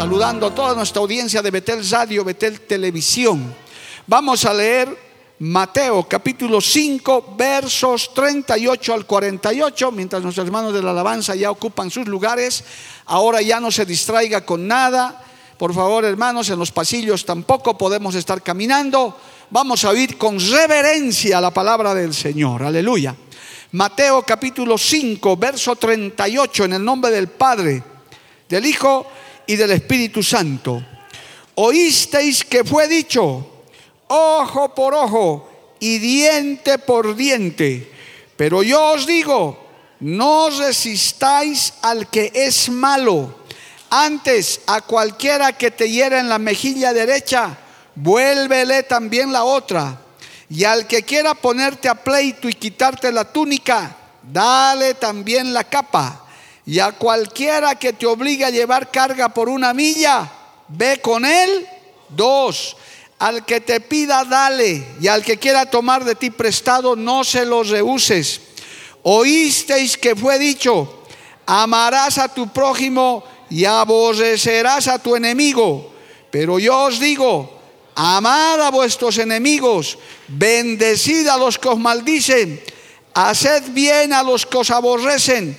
Saludando a toda nuestra audiencia de Betel Radio, Betel Televisión. Vamos a leer Mateo capítulo 5 versos 38 al 48, mientras nuestros hermanos de la alabanza ya ocupan sus lugares. Ahora ya no se distraiga con nada. Por favor, hermanos, en los pasillos tampoco podemos estar caminando. Vamos a oír con reverencia la palabra del Señor. Aleluya. Mateo capítulo 5, verso 38, en el nombre del Padre, del Hijo y del Espíritu Santo. Oísteis que fue dicho, ojo por ojo y diente por diente. Pero yo os digo, no resistáis al que es malo. Antes a cualquiera que te hiera en la mejilla derecha, vuélvele también la otra. Y al que quiera ponerte a pleito y quitarte la túnica, dale también la capa. Y a cualquiera que te obligue a llevar carga por una milla, ve con él dos. Al que te pida, dale. Y al que quiera tomar de ti prestado, no se los rehuses. Oísteis que fue dicho, amarás a tu prójimo y aborrecerás a tu enemigo. Pero yo os digo, amad a vuestros enemigos, bendecid a los que os maldicen, haced bien a los que os aborrecen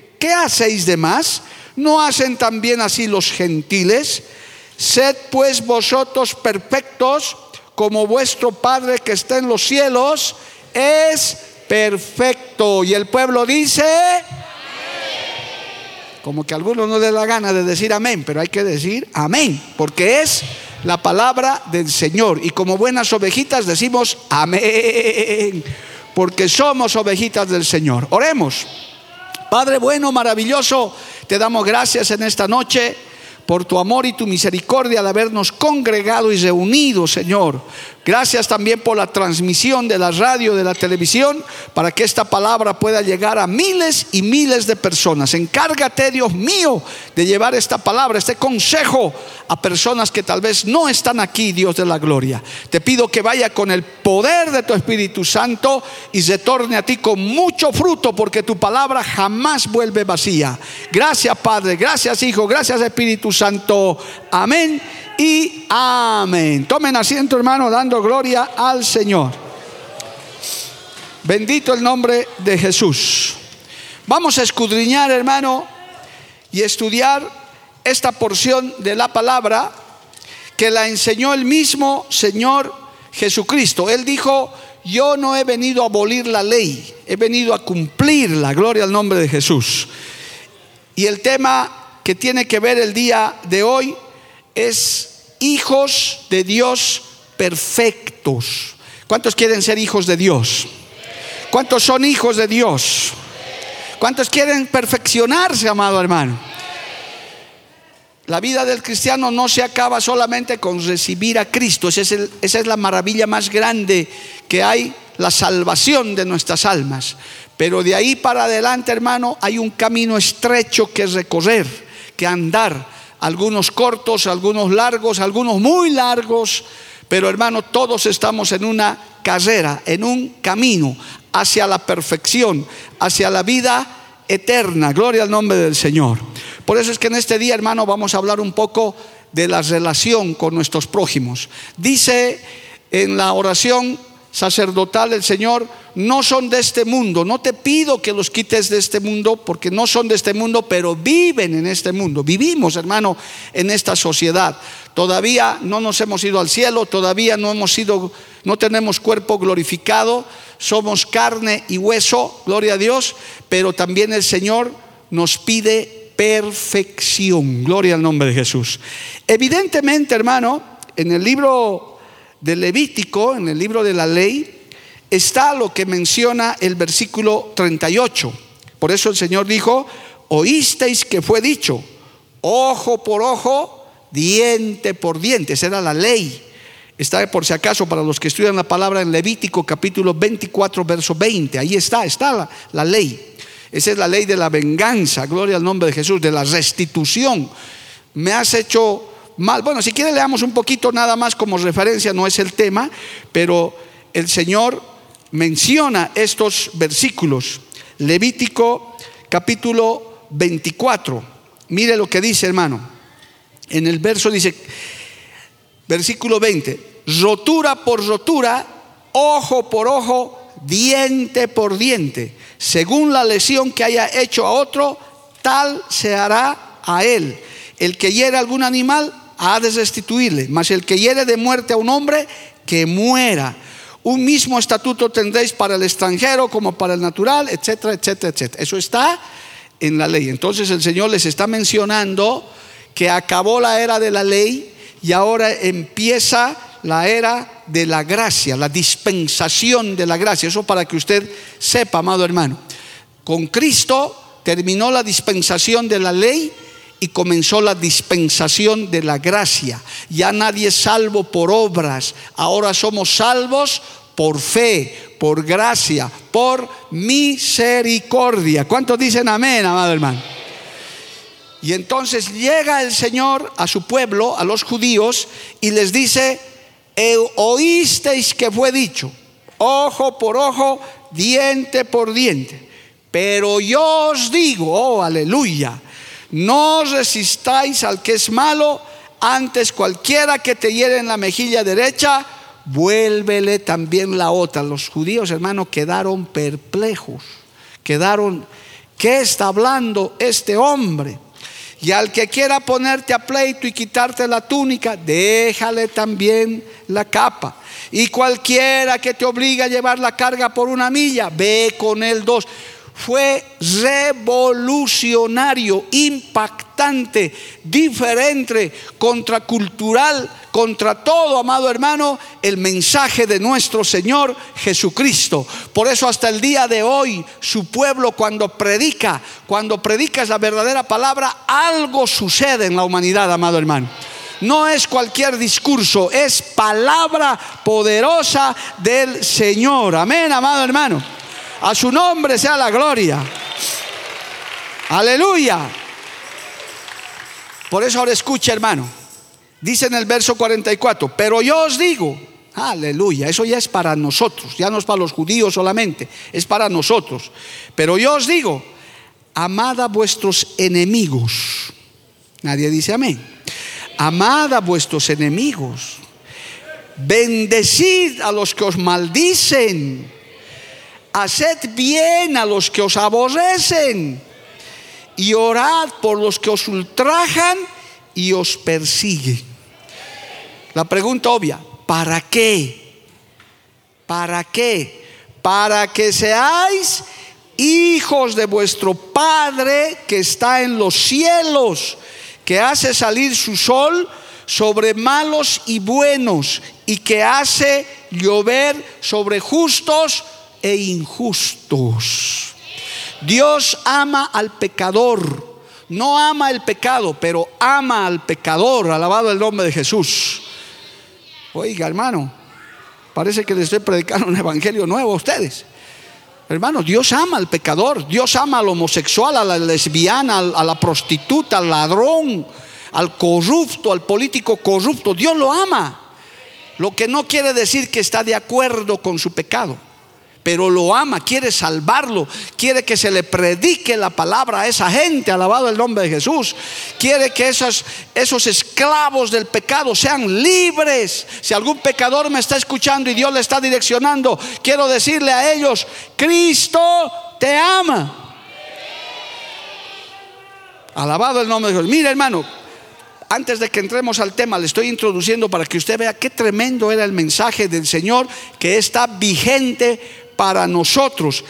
¿qué hacéis de más? ¿No hacen también así los gentiles? Sed pues vosotros perfectos como vuestro Padre que está en los cielos es perfecto. Y el pueblo dice, como que a algunos no les da gana de decir amén, pero hay que decir amén, porque es la palabra del Señor. Y como buenas ovejitas decimos amén, porque somos ovejitas del Señor. Oremos. Padre bueno, maravilloso, te damos gracias en esta noche por tu amor y tu misericordia al habernos congregado y reunido, Señor. Gracias también por la transmisión de la radio, de la televisión, para que esta palabra pueda llegar a miles y miles de personas. Encárgate, Dios mío, de llevar esta palabra, este consejo a personas que tal vez no están aquí, Dios de la gloria. Te pido que vaya con el poder de tu Espíritu Santo y retorne a ti con mucho fruto, porque tu palabra jamás vuelve vacía. Gracias, Padre, gracias, Hijo, gracias, Espíritu Santo. Amén y amén. Tomen asiento, hermano, dando gloria al Señor. Bendito el nombre de Jesús. Vamos a escudriñar, hermano, y estudiar esta porción de la palabra que la enseñó el mismo Señor Jesucristo. Él dijo, yo no he venido a abolir la ley, he venido a cumplir la gloria al nombre de Jesús. Y el tema que tiene que ver el día de hoy es hijos de Dios perfectos. ¿Cuántos quieren ser hijos de Dios? ¿Cuántos son hijos de Dios? ¿Cuántos quieren perfeccionarse, amado hermano? La vida del cristiano no se acaba solamente con recibir a Cristo. Esa es, la maravilla más grande que hay, la salvación de nuestras almas. Pero de ahí para adelante, hermano, hay un camino estrecho que recorrer, que andar algunos cortos, algunos largos, algunos muy largos, pero hermano, todos estamos en una carrera, en un camino hacia la perfección, hacia la vida eterna. Gloria al nombre del Señor. Por eso es que en este día, hermano, vamos a hablar un poco de la relación con nuestros prójimos. Dice en la oración sacerdotal el Señor no son de este mundo. No te pido que los quites de este mundo porque no son de este mundo, pero viven en este mundo. Vivimos, hermano, en esta sociedad. Todavía no nos hemos ido al cielo, todavía no hemos sido no tenemos cuerpo glorificado, somos carne y hueso, gloria a Dios, pero también el Señor nos pide perfección, gloria al nombre de Jesús. Evidentemente, hermano, en el libro de Levítico, en el libro de la ley, está lo que menciona el versículo 38. Por eso el Señor dijo, oísteis que fue dicho, ojo por ojo, diente por diente. Esa era la ley. Está por si acaso para los que estudian la palabra en Levítico capítulo 24, verso 20. Ahí está, está la, la ley. Esa es la ley de la venganza, gloria al nombre de Jesús, de la restitución. Me has hecho bueno, si quiere leamos un poquito nada más como referencia, no es el tema, pero el Señor menciona estos versículos. Levítico capítulo 24. Mire lo que dice, hermano. En el verso dice, versículo 20, rotura por rotura, ojo por ojo, diente por diente. Según la lesión que haya hecho a otro, tal se hará a él. El que hiere algún animal, ha de restituirle, mas el que hiere de muerte a un hombre, que muera. Un mismo estatuto tendréis para el extranjero como para el natural, etcétera, etcétera, etcétera. Eso está en la ley. Entonces el Señor les está mencionando que acabó la era de la ley y ahora empieza la era de la gracia, la dispensación de la gracia. Eso para que usted sepa, amado hermano. Con Cristo terminó la dispensación de la ley y comenzó la dispensación de la gracia. Ya nadie es salvo por obras, ahora somos salvos por fe, por gracia, por misericordia. ¿Cuántos dicen amén, amado hermano? Y entonces llega el Señor a su pueblo, a los judíos, y les dice, oísteis que fue dicho, ojo por ojo, diente por diente. Pero yo os digo, oh aleluya, no resistáis al que es malo, antes cualquiera que te hiere en la mejilla derecha, vuélvele también la otra. Los judíos, hermano, quedaron perplejos, quedaron, ¿qué está hablando este hombre? Y al que quiera ponerte a pleito y quitarte la túnica, déjale también la capa. Y cualquiera que te obligue a llevar la carga por una milla, ve con él dos fue revolucionario, impactante, diferente, contracultural, contra todo, amado hermano, el mensaje de nuestro Señor Jesucristo. Por eso hasta el día de hoy, su pueblo cuando predica, cuando predica la verdadera palabra, algo sucede en la humanidad, amado hermano no es cualquier discurso, es palabra poderosa del Señor. Amén, amado hermano. A su nombre sea la gloria. Aleluya. Por eso ahora escucha, hermano. Dice en el verso 44, pero yo os digo, aleluya, eso ya es para nosotros, ya no es para los judíos solamente, es para nosotros. Pero yo os digo, amad a vuestros enemigos. Nadie dice amén. Amad a vuestros enemigos. Bendecid a los que os maldicen haced bien a los que os aborrecen y orad por los que os ultrajan y os persiguen. La pregunta obvia, ¿para qué? ¿Para qué? Para que seáis hijos de vuestro Padre que está en los cielos, que hace salir su sol sobre malos y buenos y que hace llover sobre justos e injustos. Dios ama al pecador. No ama el pecado, pero ama al pecador. Alabado el nombre de Jesús. Oiga, hermano, parece que les estoy predicando un evangelio nuevo a ustedes. Hermano, Dios ama al pecador, Dios ama al homosexual, a la lesbiana, a la prostituta, al ladrón, al corrupto, al político corrupto. Dios lo ama. Lo que no quiere decir que está de acuerdo con su pecado pero lo ama, quiere salvarlo, quiere que se le predique la palabra a esa gente, alabado el nombre de Jesús. Quiere que esos, esos esclavos del pecado sean libres. Si algún pecador me está escuchando y Dios le está direccionando, quiero decirle a ellos, Cristo te ama. Alabado el nombre de Dios. Mira hermano, antes de que entremos al tema, le estoy introduciendo para que usted vea qué tremendo era el mensaje del Señor que está vigente para nosotros.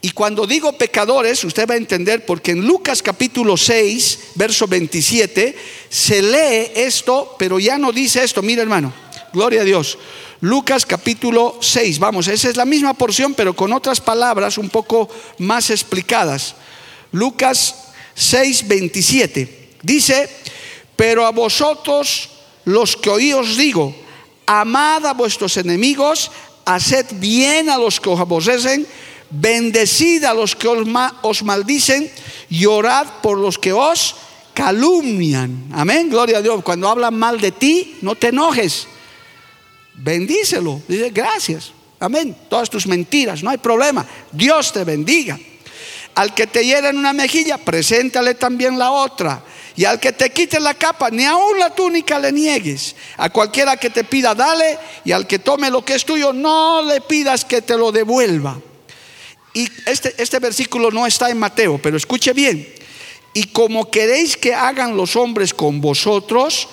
Y cuando digo pecadores, usted va a entender porque en Lucas capítulo 6, verso 27, se lee esto, pero ya no dice esto. Mira hermano, gloria a Dios. Lucas capítulo 6, vamos, esa es la misma porción, pero con otras palabras un poco más explicadas. Lucas 6, 27. Dice, pero a vosotros los que oí os digo, amad a vuestros enemigos, haced bien a los que os aborrecen, bendecid a los que os, maldicen y orad por los que os calumnian. Amén, gloria a Dios. Cuando hablan mal de ti, no te enojes. Bendícelo. Dice gracias. Amén. Todas tus mentiras, no hay problema. Dios te bendiga. Al que te hiera en una mejilla, preséntale también la otra. Y al que te quite la capa, ni aun la túnica le niegues. A cualquiera que te pida, dale. Y al que tome lo que es tuyo, no le pidas que te lo devuelva. Y este, este versículo no está en Mateo, pero escuche bien. Y como queréis que hagan los hombres con vosotros,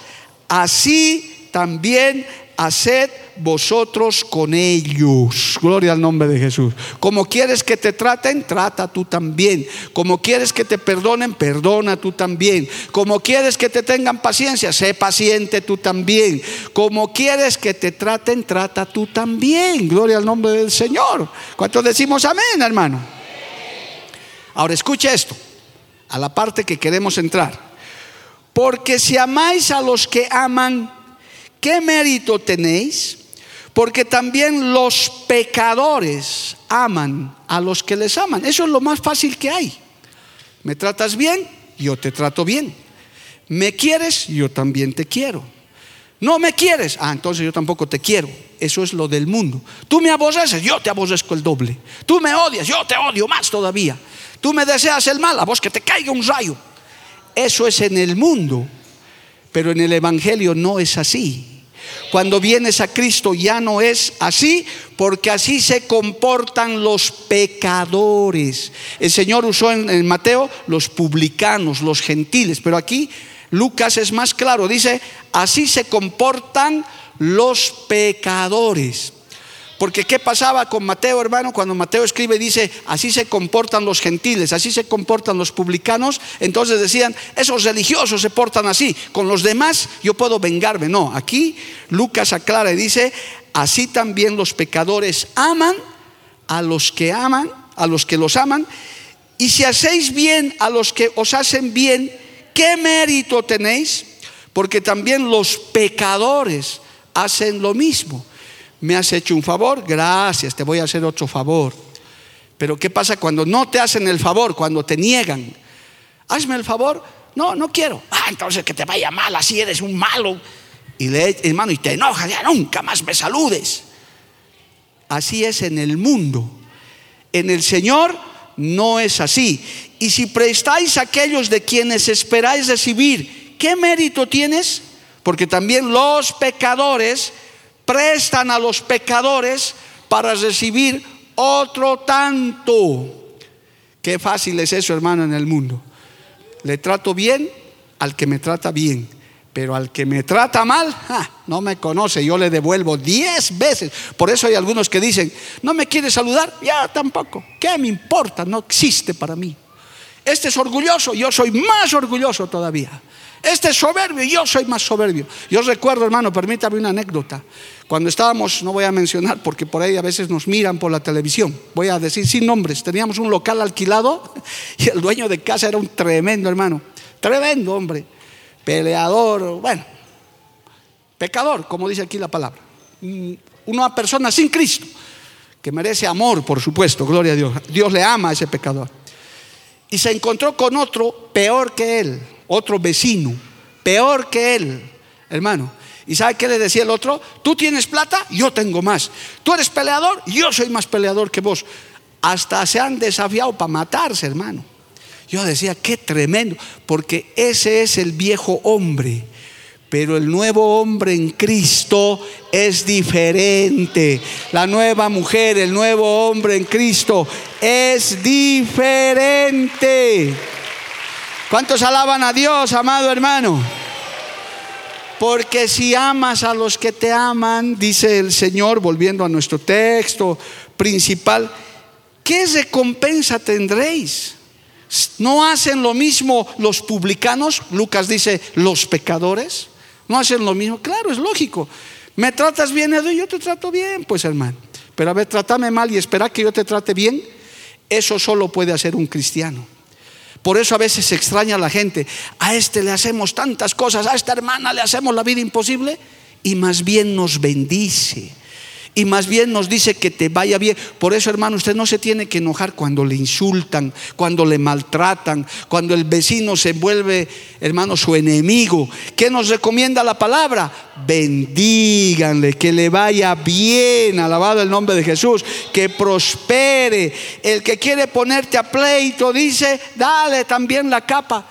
así también haced vosotros con ellos. Gloria al nombre de Jesús. Como quieres que te traten, trata tú también. Como quieres que te perdonen, perdona tú también. Como quieres que te tengan paciencia, sé paciente tú también. Como quieres que te traten, trata tú también. Gloria al nombre del Señor. ¿Cuántos decimos amén, hermano? Ahora escuche esto, a la parte que queremos entrar. Porque si amáis a los que aman, ¿qué mérito tenéis? Porque también los pecadores aman a los que les aman. Eso es lo más fácil que hay. Me tratas bien, yo te trato bien. Me quieres, yo también te quiero. No me quieres, ah, entonces yo tampoco te quiero. Eso es lo del mundo. Tú me aborreces, yo te aborrezco el doble. Tú me odias, yo te odio más todavía. Tú me deseas el mal, a vos que te caiga un rayo. Eso es en el mundo, pero en el Evangelio no es así. Cuando vienes a Cristo ya no es así, porque así se comportan los pecadores. El Señor usó en, Mateo los publicanos, los gentiles, pero aquí Lucas es más claro, dice, así se comportan los pecadores. Porque ¿qué pasaba con Mateo, hermano? Cuando Mateo escribe dice, así se comportan los gentiles, así se comportan los publicanos. Entonces decían, esos religiosos se portan así, con los demás yo puedo vengarme. No, aquí Lucas aclara y dice, así también los pecadores aman a los que aman, a los que los aman. Y si hacéis bien a los que os hacen bien, ¿qué mérito tenéis? Porque también los pecadores hacen lo mismo me has hecho un favor, gracias, te voy a hacer otro favor. Pero ¿qué pasa cuando no te hacen el favor, cuando te niegan? Hazme el favor, no, no quiero. Ah, entonces que te vaya mal, así eres un malo. Y le, hermano, y te enojas, ya nunca más me saludes. Así es en el mundo. En el Señor no es así. Y si prestáis a aquellos de quienes esperáis recibir, ¿qué mérito tienes? Porque también los pecadores prestan a los pecadores para recibir otro tanto. Qué fácil es eso, hermano, en el mundo. Le trato bien al que me trata bien, pero al que me trata mal, no me conoce, yo le devuelvo diez veces. Por eso hay algunos que dicen, no me quiere saludar, ya tampoco. ¿Qué me importa? No existe para mí. Este es orgulloso, yo soy más orgulloso todavía. Este es soberbio, yo soy más soberbio. Yo recuerdo, hermano, permítame una anécdota. Cuando estábamos, no voy a mencionar porque por ahí a veces nos miran por la televisión, voy a decir sin nombres, teníamos un local alquilado y el dueño de casa era un tremendo hermano, tremendo hombre, peleador, bueno, pecador, como dice aquí la palabra. Mm, una persona sin Cristo, que merece amor, por supuesto, gloria a Dios. Dios le ama a ese pecador. Y se encontró con otro peor que él, otro vecino, peor que él, hermano. ¿Y sabe qué le decía el otro? Tú tienes plata, yo tengo más. Tú eres peleador, yo soy más peleador que vos. Hasta se han desafiado para matarse, hermano. Yo decía, qué tremendo, porque ese es el viejo hombre. Pero el nuevo hombre en Cristo es diferente. La nueva mujer, el nuevo hombre en Cristo es diferente. ¿Cuántos alaban a Dios, amado hermano? Porque si amas a los que te aman, dice el Señor, volviendo a nuestro texto principal, ¿qué recompensa tendréis? ¿No hacen lo mismo los publicanos? Lucas dice, los pecadores. ¿No hacen lo mismo? Claro, es lógico. ¿Me tratas bien, Edu? Yo te trato bien, pues hermano. Pero a ver, trátame mal y espera que yo te trate bien. Eso solo puede hacer un cristiano. Por eso a veces se extraña a la gente. A este le hacemos tantas cosas, a esta hermana le hacemos la vida imposible y más bien nos bendice y más bien nos dice que te vaya bien. Por eso, hermano, usted no se tiene que enojar cuando le insultan, cuando le maltratan, cuando el vecino se vuelve, hermano, su enemigo. ¿Qué nos recomienda la palabra? Bendíganle, que le vaya bien, alabado el nombre de Jesús, que prospere. El que quiere ponerte a pleito dice, dale también la capa.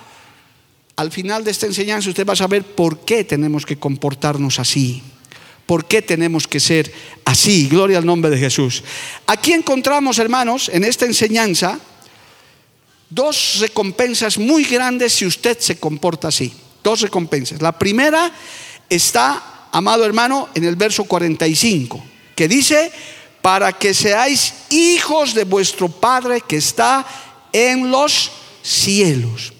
Al final de esta enseñanza usted va a saber por qué tenemos que comportarnos así. ¿Por qué tenemos que ser así? Gloria al nombre de Jesús. Aquí encontramos, hermanos, en esta enseñanza, dos recompensas muy grandes si usted se comporta así. Dos recompensas. La primera está, amado hermano, en el verso 45, que dice, para que seáis hijos de vuestro Padre que está en los cielos.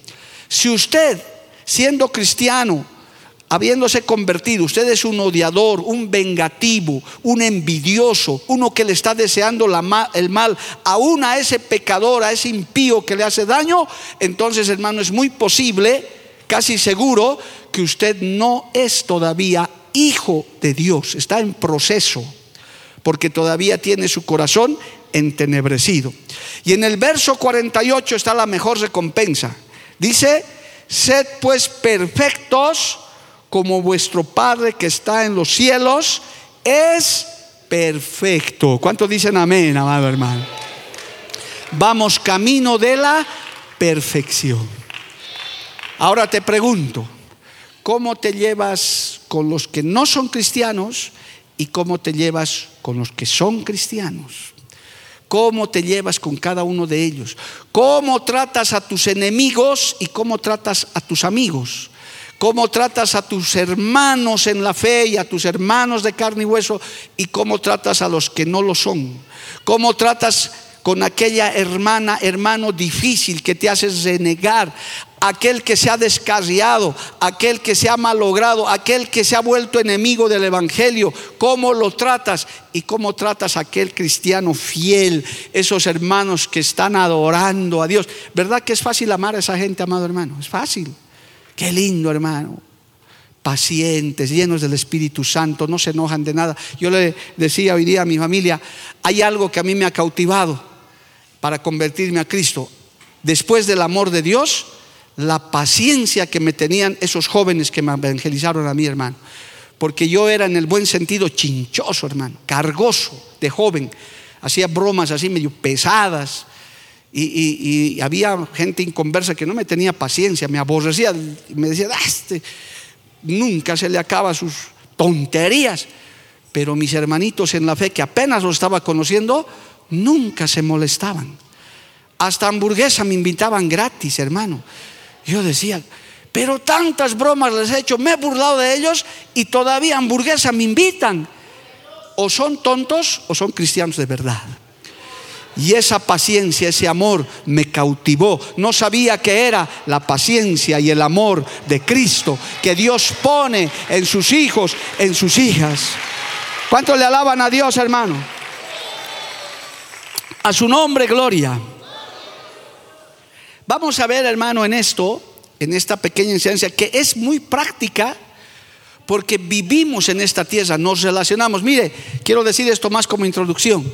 Si usted, siendo cristiano, habiéndose convertido, usted es un odiador, un vengativo, un envidioso, uno que le está deseando el mal, aún a ese pecador, a ese impío que le hace daño, entonces hermano es muy posible, casi seguro, que usted no es todavía hijo de Dios, está en proceso, porque todavía tiene su corazón entenebrecido. Y en el verso 48 está la mejor recompensa. Dice, sed pues perfectos, como vuestro Padre que está en los cielos es perfecto. ¿Cuántos dicen amén, amado hermano? Vamos camino de la perfección. Ahora te pregunto, ¿cómo te llevas con los que no son cristianos y cómo te llevas con los que son cristianos? ¿Cómo te llevas con cada uno de ellos? ¿Cómo tratas a tus enemigos y cómo tratas a tus amigos? Cómo tratas a tus hermanos en la fe y a tus hermanos de carne y hueso y cómo tratas a los que no lo son, cómo tratas con aquella hermana, hermano difícil que te haces renegar, aquel que se ha descarriado, aquel que se ha malogrado, aquel que se ha vuelto enemigo del Evangelio, cómo lo tratas y cómo tratas a aquel cristiano fiel, esos hermanos que están adorando a Dios. ¿Verdad que es fácil amar a esa gente, amado hermano? Es fácil. Qué lindo, hermano. Pacientes, llenos del Espíritu Santo, no se enojan de nada. Yo le decía hoy día a mi familia, hay algo que a mí me ha cautivado para convertirme a Cristo. Después del amor de Dios, la paciencia que me tenían esos jóvenes que me evangelizaron a mi hermano. Porque yo era en el buen sentido chinchoso, hermano, cargoso de joven. Hacía bromas así medio pesadas y, había gente inconversa que no me tenía paciencia, me aborrecía, me decía, ah, este, nunca se le acaba sus tonterías. Pero mis hermanitos en la fe, que apenas lo estaba conociendo, nunca se molestaban. Hasta hamburguesa me invitaban gratis, hermano. Yo decía, pero tantas bromas les he hecho, me he burlado de ellos y todavía hamburguesa me invitan. O son tontos o son cristianos de verdad. Y esa paciencia, ese amor me cautivó. No sabía que era la paciencia y el amor de Cristo que Dios pone en sus hijos, en sus hijas. ¿Cuánto le alaban a Dios, hermano? A su nombre, gloria. Vamos a ver, hermano, en esto, en esta pequeña enseñanza, que es muy práctica porque vivimos en esta tierra, nos relacionamos. Mire, quiero decir esto más como introducción.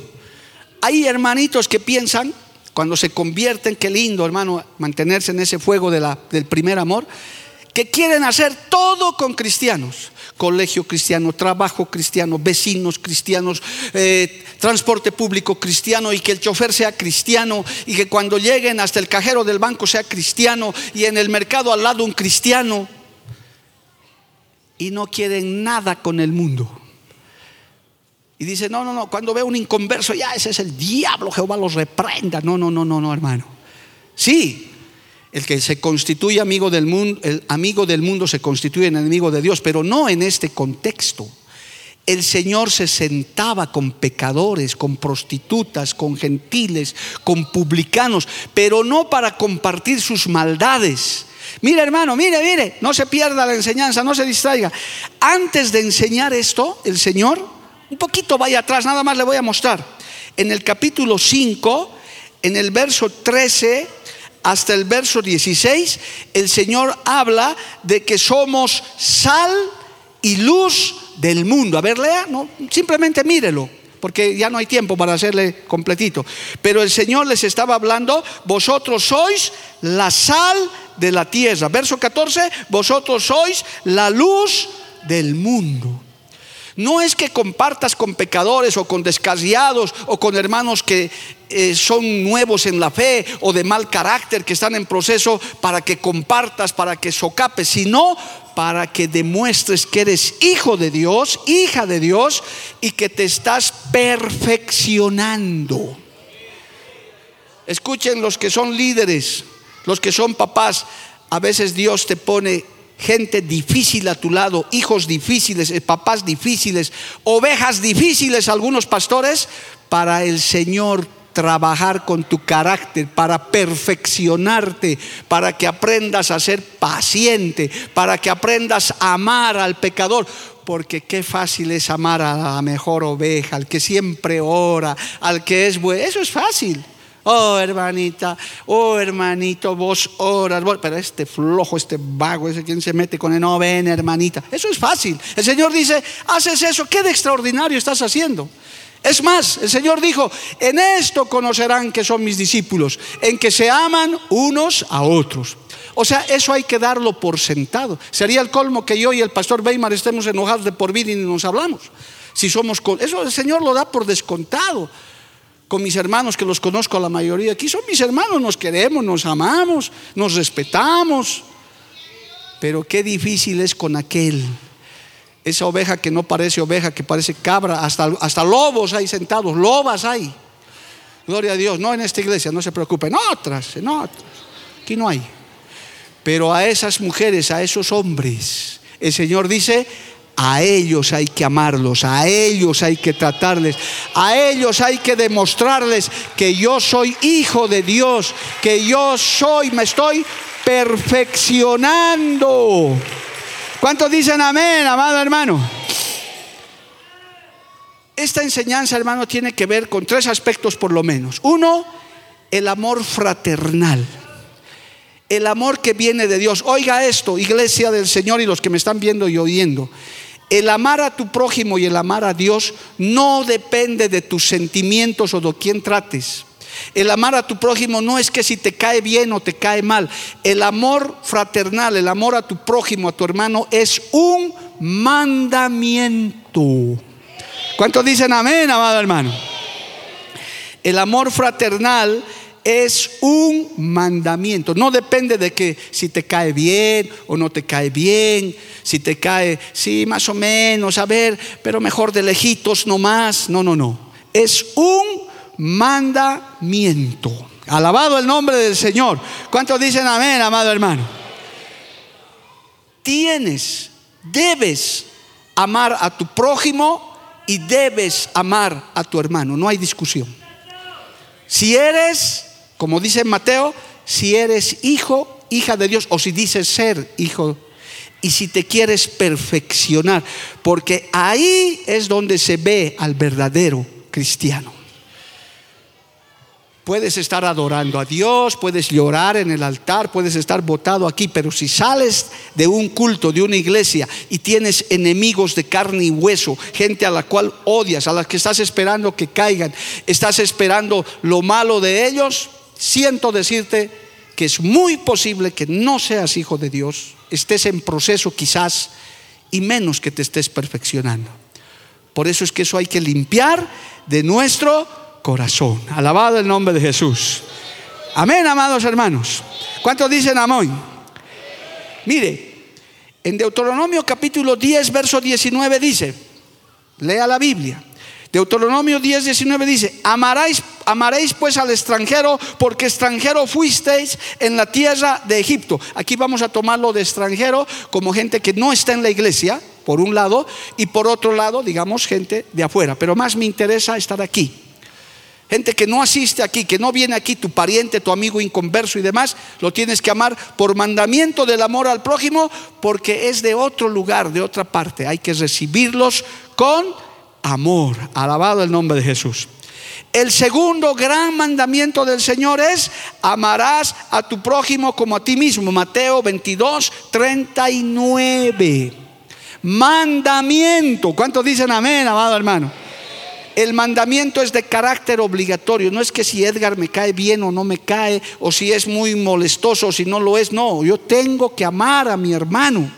Hay hermanitos que piensan, cuando se convierten, qué lindo hermano, mantenerse en ese fuego del primer amor, que quieren hacer todo con cristianos. Colegio cristiano, trabajo cristiano, vecinos cristianos, eh, transporte público cristiano y que el chofer sea cristiano y que cuando lleguen hasta el cajero del banco sea cristiano y en el mercado al lado un cristiano. Y no quieren nada con el mundo. Y dice, no, no, no, cuando veo un inconverso, ya ese es el diablo, Jehová los reprenda. No, no, no, no, no, hermano. Sí, el que se constituye amigo del mundo, el amigo del mundo se constituye enemigo de Dios, pero no en este contexto. El Señor se sentaba con pecadores, con prostitutas, con gentiles, con publicanos, pero no para compartir sus maldades. Mire hermano, mire, mire, no se pierda la enseñanza, no se distraiga. Antes de enseñar esto, el Señor, un poquito vaya atrás, nada más le voy a mostrar. En el capítulo 5, en el verso 13, hasta el verso 16, el Señor habla de que somos sal y luz del mundo. A ver, lea, no, simplemente mírelo, porque ya no hay tiempo para hacerle completito. Pero el Señor les estaba hablando, vosotros sois la sal de la tierra. Verso 14, vosotros sois la luz del mundo. No es que compartas con pecadores o con descasiados o con hermanos que eh, son nuevos en la fe o de mal carácter que están en proceso para que compartas, para que socapes, sino para que demuestres que eres hijo de Dios, hija de Dios y que te estás perfeccionando. Escuchen los que son líderes, los que son papás, a veces Dios te pone gente difícil a tu lado, hijos difíciles, eh, papás difíciles, ovejas difíciles, algunos pastores, para el Señor trabajar con tu carácter, para perfeccionarte, para que aprendas a ser paciente, para que aprendas a amar al pecador. Porque qué fácil es amar a la mejor oveja, al que siempre ora, al que es bueno. Eso es fácil. Oh, hermanita, oh, hermanito, vos oras, pero este flojo, este vago, ese quien se mete con el no ven, hermanita. Eso es fácil. El Señor dice, haces eso, ¿qué de extraordinario estás haciendo? Es más, el Señor dijo, en esto conocerán que son mis discípulos, en que se aman unos a otros. O sea, eso hay que darlo por sentado. Sería el colmo que yo y el pastor Weimar estemos enojados de por vida y nos hablamos. Si somos eso el Señor lo da por descontado con mis hermanos que los conozco a la mayoría aquí, son mis hermanos, nos queremos, nos amamos, nos respetamos. Pero qué difícil es con aquel, esa oveja que no parece oveja, que parece cabra, hasta, hasta lobos hay sentados, lobas hay. Gloria a Dios, no en esta iglesia, no se preocupen, otras, en aquí no hay. Pero a esas mujeres, a esos hombres, el Señor dice, a ellos hay que amarlos, a ellos hay que tratarles, a ellos hay que demostrarles que yo soy hijo de Dios, que yo soy, me estoy perfeccionando. ¿Cuántos dicen amén, amado hermano? Esta enseñanza, hermano, tiene que ver con tres aspectos por lo menos. Uno, el amor fraternal el amor que viene de Dios. Oiga esto, iglesia del Señor y los que me están viendo y oyendo. El amar a tu prójimo y el amar a Dios no depende de tus sentimientos o de quién trates. El amar a tu prójimo no es que si te cae bien o te cae mal. El amor fraternal, el amor a tu prójimo, a tu hermano, es un mandamiento. ¿Cuántos dicen amén, amado hermano? El amor fraternal es un mandamiento. No depende de que si te cae bien o no te cae bien, si te cae, sí, más o menos, a ver, pero mejor de lejitos, no más. No, no, no. Es un mandamiento. Alabado el nombre del Señor. ¿Cuántos dicen amén, amado hermano? Tienes, debes amar a tu prójimo y debes amar a tu hermano. No hay discusión. Si eres como dice Mateo, si eres hijo, hija de Dios, o si dices ser hijo, y si te quieres perfeccionar, porque ahí es donde se ve al verdadero cristiano. Puedes estar adorando a Dios, puedes llorar en el altar, puedes estar votado aquí, pero si sales de un culto, de una iglesia y tienes enemigos de carne y hueso, gente a la cual odias, a las que estás esperando que caigan, estás esperando lo malo de ellos, siento decirte que es muy posible que no seas hijo de Dios, estés en proceso quizás y menos que te estés perfeccionando. Por eso es que eso hay que limpiar de nuestro corazón. Alabado el nombre de Jesús. Amén, amados hermanos. ¿Cuántos dicen amén? Mire, en Deuteronomio capítulo 10, verso 19 dice, lea la Biblia. Deuteronomio 10, 19 dice, amaréis, amaréis pues al extranjero porque extranjero fuisteis en la tierra de Egipto. Aquí vamos a tomarlo de extranjero como gente que no está en la iglesia, por un lado, y por otro lado, digamos, gente de afuera. Pero más me interesa estar aquí. Gente que no asiste aquí, que no viene aquí, tu pariente, tu amigo inconverso y demás, lo tienes que amar por mandamiento del amor al prójimo, porque es de otro lugar, de otra parte. Hay que recibirlos con amor. Alabado el nombre de Jesús. El segundo gran mandamiento del Señor es amarás a tu prójimo como a ti mismo. Mateo 22, 39. Mandamiento. ¿Cuántos dicen amén, amado hermano? El mandamiento es de carácter obligatorio. No es que si Edgar me cae bien o no me cae, o si es muy molestoso o si no lo es. No, yo tengo que amar a mi hermano.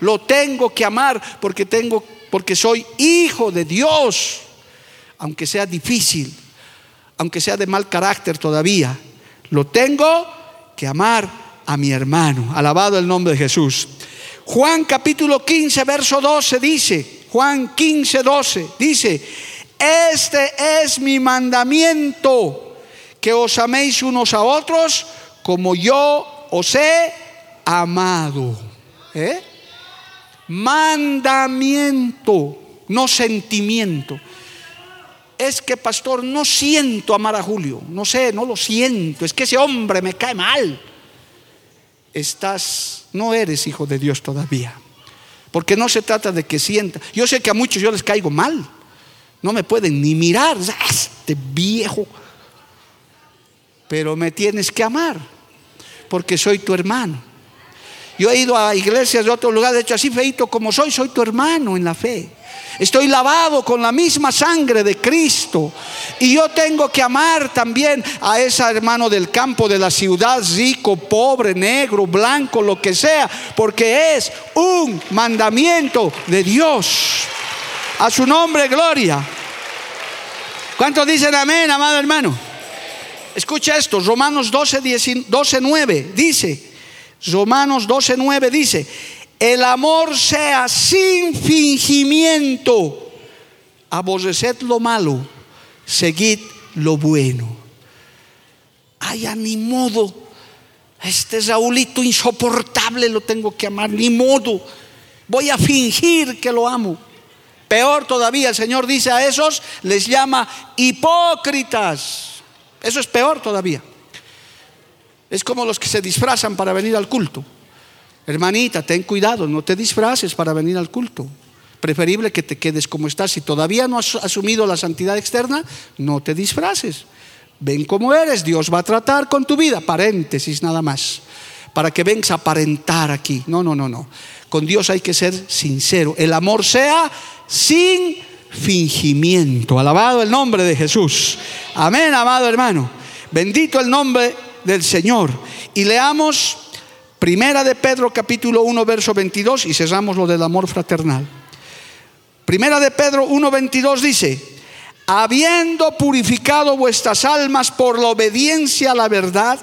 Lo tengo que amar porque tengo porque soy hijo de Dios. Aunque sea difícil, aunque sea de mal carácter todavía, lo tengo que amar a mi hermano. Alabado el nombre de Jesús. Juan capítulo 15, verso 12 dice, Juan 15, 12 dice, este es mi mandamiento, que os améis unos a otros como yo os he amado. ¿Eh? Mandamiento, no sentimiento. Es que, pastor, no siento amar a Julio. No sé, no lo siento. Es que ese hombre me cae mal. Estás, no eres hijo de Dios todavía. Porque no se trata de que sienta. Yo sé que a muchos yo les caigo mal. No me pueden ni mirar. Este viejo. Pero me tienes que amar. Porque soy tu hermano. Yo he ido a iglesias de otro lugar. De hecho, así feito como soy, soy tu hermano en la fe. Estoy lavado con la misma sangre de Cristo. Y yo tengo que amar también a ese hermano del campo, de la ciudad, rico, pobre, negro, blanco, lo que sea, porque es un mandamiento de Dios. A su nombre, gloria. ¿Cuántos dicen amén, amado hermano? Escucha esto, Romanos 12, 12 9 dice, Romanos 12, 9 dice, el amor sea sin fingimiento, aborreced lo malo, seguid lo bueno. Ay, ni modo, este Raulito insoportable lo tengo que amar, ni modo, voy a fingir que lo amo. Peor todavía, el Señor dice a esos, les llama hipócritas. Eso es peor todavía. Es como los que se disfrazan para venir al culto. Hermanita, ten cuidado, no te disfraces para venir al culto. Preferible que te quedes como estás. Si todavía no has asumido la santidad externa, no te disfraces. Ven como eres, Dios va a tratar con tu vida. Paréntesis nada más. Para que vengas a aparentar aquí. No, no, no, no. Con Dios hay que ser sincero. El amor sea sin fingimiento. Alabado el nombre de Jesús. Amén, amado hermano. Bendito el nombre del Señor. Y leamos Primera de Pedro capítulo 1 verso 22 y cerramos lo del amor fraternal. Primera de Pedro 1 22 dice, habiendo purificado vuestras almas por la obediencia a la verdad,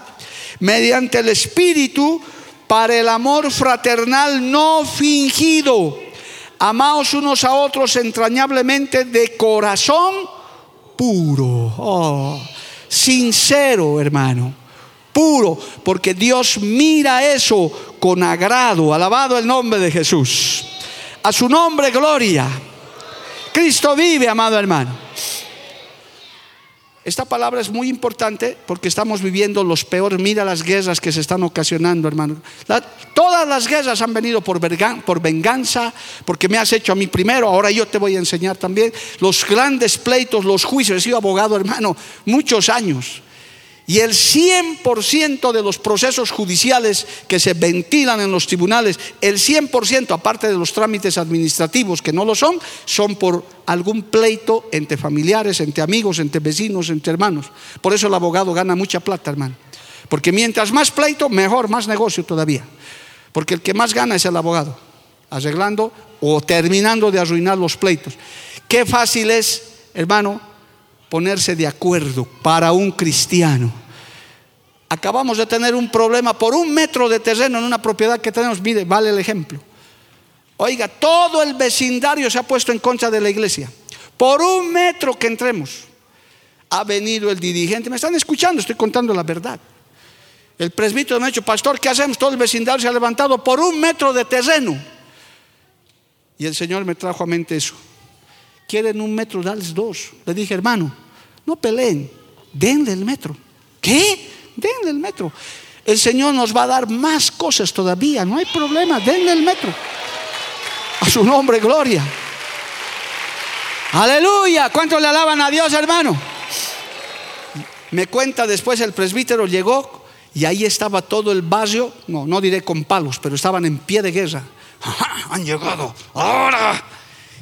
mediante el Espíritu, para el amor fraternal no fingido, amaos unos a otros entrañablemente de corazón puro, oh, sincero hermano puro, porque Dios mira eso con agrado. Alabado el nombre de Jesús. A su nombre, gloria. Cristo vive, amado hermano. Esta palabra es muy importante porque estamos viviendo los peores. Mira las guerras que se están ocasionando, hermano. todas las guerras han venido por, por venganza, porque me has hecho a mí primero, ahora yo te voy a enseñar también. Los grandes pleitos, los juicios. He sido abogado, hermano, muchos años. Y el 100% de los procesos judiciales que se ventilan en los tribunales, el 100%, aparte de los trámites administrativos que no lo son, son por algún pleito entre familiares, entre amigos, entre vecinos, entre hermanos. Por eso el abogado gana mucha plata, hermano. Porque mientras más pleito, mejor, más negocio todavía. Porque el que más gana es el abogado, arreglando o terminando de arruinar los pleitos. Qué fácil es, hermano, ponerse de acuerdo para un cristiano. Acabamos de tener un problema por un metro de terreno en una propiedad que tenemos. Mire, vale el ejemplo. Oiga, todo el vecindario se ha puesto en contra de la iglesia. Por un metro que entremos, ha venido el dirigente. Me están escuchando, estoy contando la verdad. El presbítero me ha dicho, pastor, ¿qué hacemos? Todo el vecindario se ha levantado por un metro de terreno. Y el Señor me trajo a mente eso. Quieren un metro, dales dos. Le dije, hermano, no peleen, denle el metro. ¿Qué? Denle el metro. El Señor nos va a dar más cosas todavía, no hay problema, denle el metro. A su nombre, gloria. Aleluya. ¿Cuánto le alaban a Dios, hermano? Me cuenta después el presbítero llegó y ahí estaba todo el barrio, no, no diré con palos, pero estaban en pie de guerra. Han llegado, ahora.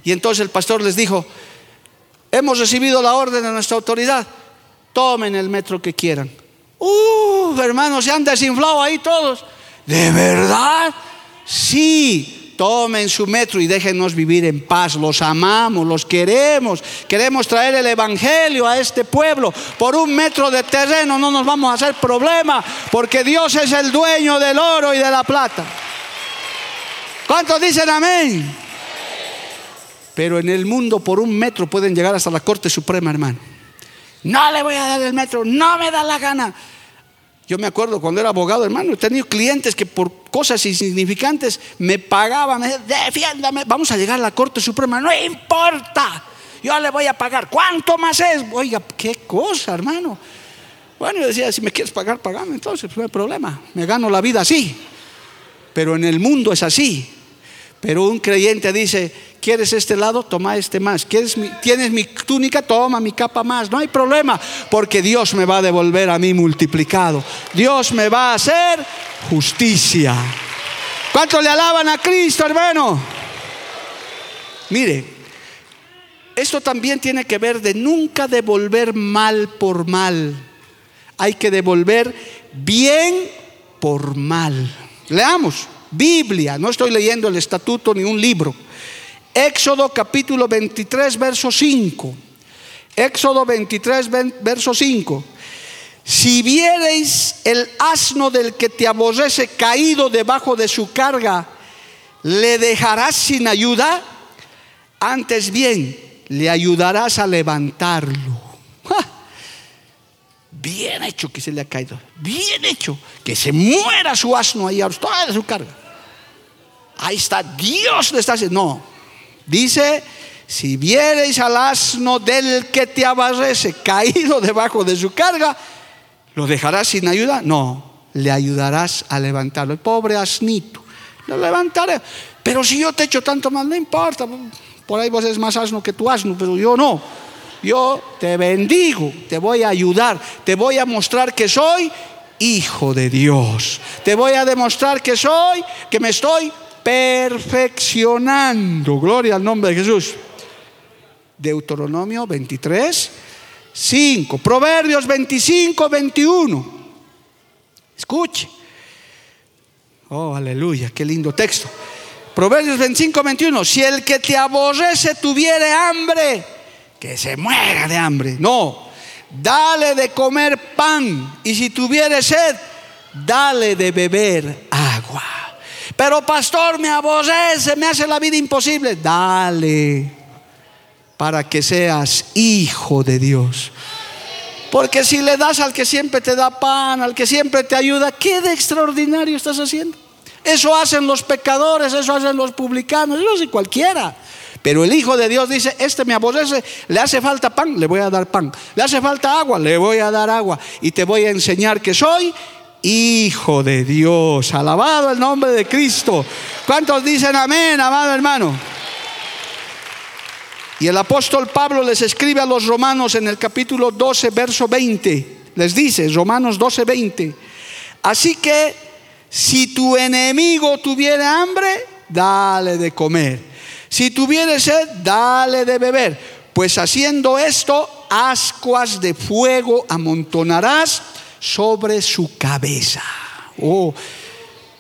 Y entonces el pastor les dijo, hemos recibido la orden de nuestra autoridad, tomen el metro que quieran. Uh, hermanos, se han desinflado ahí todos. ¿De verdad? Sí, tomen su metro y déjenos vivir en paz. Los amamos, los queremos. Queremos traer el Evangelio a este pueblo. Por un metro de terreno no nos vamos a hacer problema, porque Dios es el dueño del oro y de la plata. ¿Cuántos dicen amén? Pero en el mundo por un metro pueden llegar hasta la Corte Suprema, hermano. No le voy a dar el metro, no me da la gana. Yo me acuerdo cuando era abogado, hermano, he tenido clientes que por cosas insignificantes me pagaban, me decían, defiéndame, vamos a llegar a la Corte Suprema, no importa, yo le voy a pagar, ¿cuánto más es? Oiga, qué cosa, hermano. Bueno, yo decía, si me quieres pagar, pagame, entonces no hay problema, me gano la vida así. Pero en el mundo es así. Pero un creyente dice, ¿quieres este lado? Toma este más. ¿Quieres ¿Tienes mi túnica? Toma mi capa más. No hay problema, porque Dios me va a devolver a mí multiplicado. Dios me va a hacer justicia. ¿Cuántos le alaban a Cristo, hermano? Mire, esto también tiene que ver de nunca devolver mal por mal. Hay que devolver bien por mal. Leamos. Biblia, no estoy leyendo el estatuto ni un libro. Éxodo capítulo 23, verso 5. Éxodo 23, verso 5. Si viereis el asno del que te aborrece caído debajo de su carga, ¿le dejarás sin ayuda? Antes bien, le ayudarás a levantarlo. Bien hecho que se le ha caído. Bien hecho. Que se muera su asno ahí, toda su carga. Ahí está, Dios le está diciendo. No. Dice, si viereis al asno del que te abarrece caído debajo de su carga, ¿lo dejarás sin ayuda? No, le ayudarás a levantarlo. El pobre asnito, lo levantaré. Pero si yo te echo tanto mal, no importa. Por ahí vos eres más asno que tu asno, pero yo no yo te bendigo, te voy a ayudar, te voy a mostrar que soy hijo de Dios. Te voy a demostrar que soy, que me estoy perfeccionando. Gloria al nombre de Jesús. Deuteronomio 23, 5. Proverbios 25, 21. Escuche. Oh, aleluya, qué lindo texto. Proverbios 25, 21. Si el que te aborrece tuviere hambre, que se muera de hambre. No, dale de comer pan y si tuviere sed, dale de beber agua. Pero pastor, me aborrece, me hace la vida imposible. Dale para que seas hijo de Dios. Porque si le das al que siempre te da pan, al que siempre te ayuda, ¿qué de extraordinario estás haciendo? Eso hacen los pecadores, eso hacen los publicanos, eso hace cualquiera. Pero el Hijo de Dios dice, este me aborrece, le hace falta pan, le voy a dar pan. Le hace falta agua, le voy a dar agua. Y te voy a enseñar que soy Hijo de Dios. Alabado el nombre de Cristo. ¿Cuántos dicen amén, amado hermano? Y el apóstol Pablo les escribe a los romanos en el capítulo 12, verso 20. Les dice, Romanos 12, 20. Así que si tu enemigo tuviera hambre, dale de comer. Si tuviere sed, dale de beber, pues haciendo esto, ascuas de fuego amontonarás sobre su cabeza. Oh,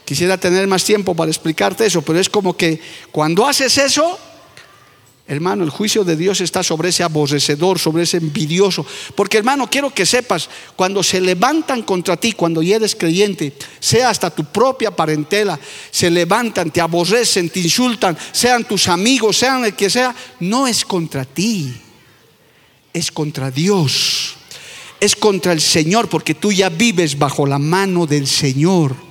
Quisiera tener más tiempo para explicarte eso, pero es como que cuando haces eso, hermano, el juicio de Dios está sobre ese aborrecedor, sobre ese envidioso. Porque hermano, quiero que sepas, cuando se levantan contra ti, cuando ya eres creyente, sea hasta tu propia parentela, se levantan, te aborrecen, te insultan, sean tus amigos, sean el que sea, no es contra ti, es contra Dios, es contra el Señor, porque tú ya vives bajo la mano del Señor.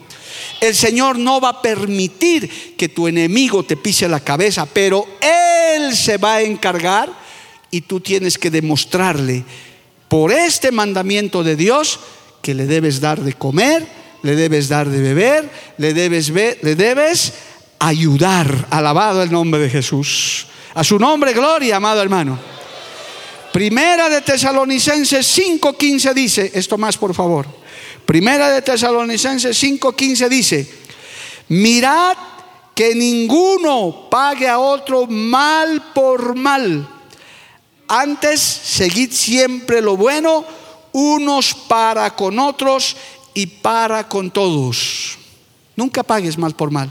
El Señor no va a permitir que tu enemigo te pise la cabeza, pero Él se va a encargar y tú tienes que demostrarle por este mandamiento de Dios que le debes dar de comer, le debes dar de beber, le debes, le debes ayudar. Alabado el nombre de Jesús. A su nombre, gloria, amado hermano. Primera de Tesalonicenses 5:15 dice, esto más por favor. Primera de Tesalonicenses 5:15 dice, mirad que ninguno pague a otro mal por mal. Antes, seguid siempre lo bueno, unos para con otros y para con todos. Nunca pagues mal por mal.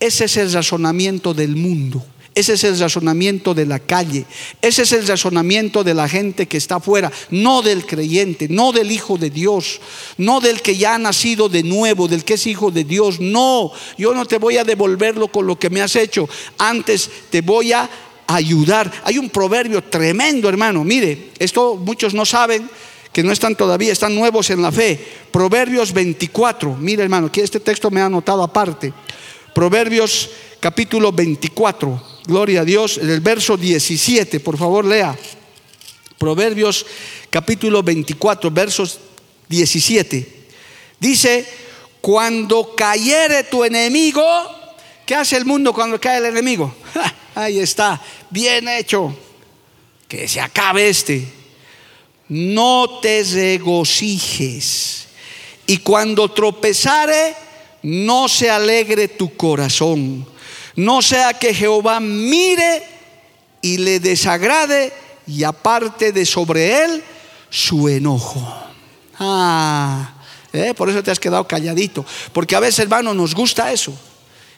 Ese es el razonamiento del mundo. Ese es el razonamiento de la calle, ese es el razonamiento de la gente que está afuera, no del creyente, no del Hijo de Dios, no del que ya ha nacido de nuevo, del que es Hijo de Dios. No, yo no te voy a devolverlo con lo que me has hecho, antes te voy a ayudar. Hay un proverbio tremendo, hermano. Mire, esto muchos no saben, que no están todavía, están nuevos en la fe. Proverbios 24. Mire, hermano, que este texto me ha anotado aparte. Proverbios capítulo 24. Gloria a Dios. En el verso 17, por favor, lea. Proverbios capítulo 24, versos 17. Dice, cuando cayere tu enemigo, ¿qué hace el mundo cuando cae el enemigo? ahí está, bien hecho. Que se acabe este. No te regocijes. Y cuando tropezare, no se alegre tu corazón no sea que Jehová mire y le desagrade y aparte de sobre él su enojo. Ah, ¿eh? por eso te has quedado calladito. Porque a veces, hermano, nos gusta eso.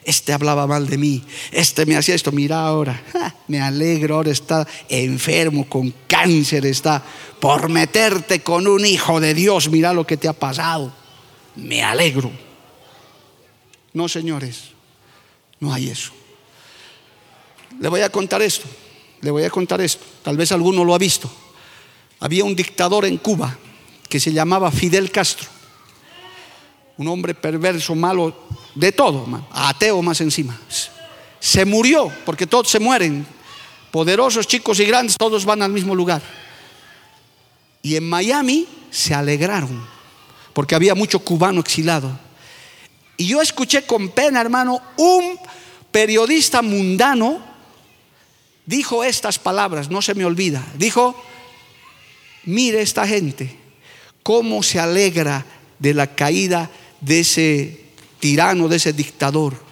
Este hablaba mal de mí, este me hacía esto, mira ahora, me alegro, ahora está enfermo, con cáncer está, por meterte con un hijo de Dios, mira lo que te ha pasado, me alegro. No, señores, no hay eso. Le voy a contar esto, le voy a contar esto, tal vez alguno lo ha visto. Había un dictador en Cuba que se llamaba Fidel Castro, un hombre perverso, malo, de todo, ateo más encima. Se murió, porque todos se mueren, poderosos, chicos y grandes, todos van al mismo lugar. Y en Miami se alegraron, porque había mucho cubano exilado. Y yo escuché con pena, hermano, un periodista mundano dijo estas palabras, no se me olvida. Dijo, mire esta gente, cómo se alegra de la caída de ese tirano, de ese dictador.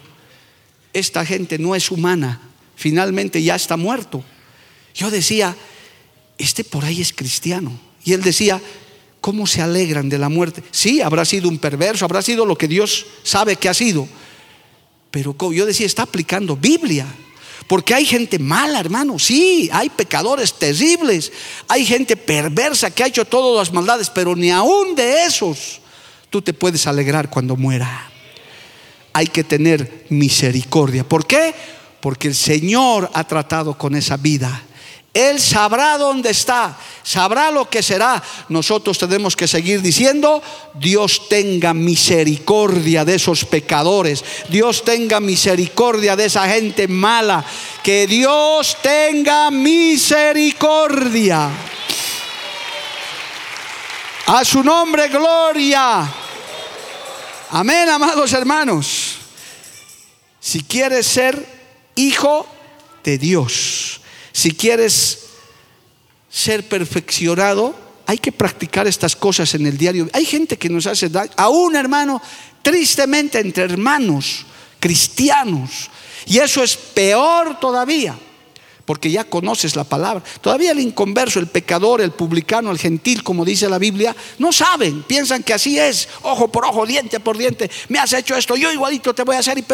Esta gente no es humana, finalmente ya está muerto. Yo decía, este por ahí es cristiano. Y él decía, ¿Cómo se alegran de la muerte? Sí, habrá sido un perverso, habrá sido lo que Dios sabe que ha sido. Pero yo decía, está aplicando Biblia. Porque hay gente mala, hermano. Sí, hay pecadores terribles. Hay gente perversa que ha hecho todas las maldades. Pero ni aún de esos tú te puedes alegrar cuando muera. Hay que tener misericordia. ¿Por qué? Porque el Señor ha tratado con esa vida él sabrá dónde está, sabrá lo que será. Nosotros tenemos que seguir diciendo, Dios tenga misericordia de esos pecadores, Dios tenga misericordia de esa gente mala, que Dios tenga misericordia. A su nombre, gloria. Amén, amados hermanos. Si quieres ser hijo de Dios, si quieres ser perfeccionado, hay que practicar estas cosas en el diario. Hay gente que nos hace daño, aún hermano, tristemente entre hermanos cristianos. Y eso es peor todavía. porque ya conoces la palabra. Todavía el inconverso, el pecador, el publicano, el gentil, como dice la Biblia, no saben, piensan que así es, ojo por ojo, diente por diente, me has hecho esto, yo igualito te voy a hacer,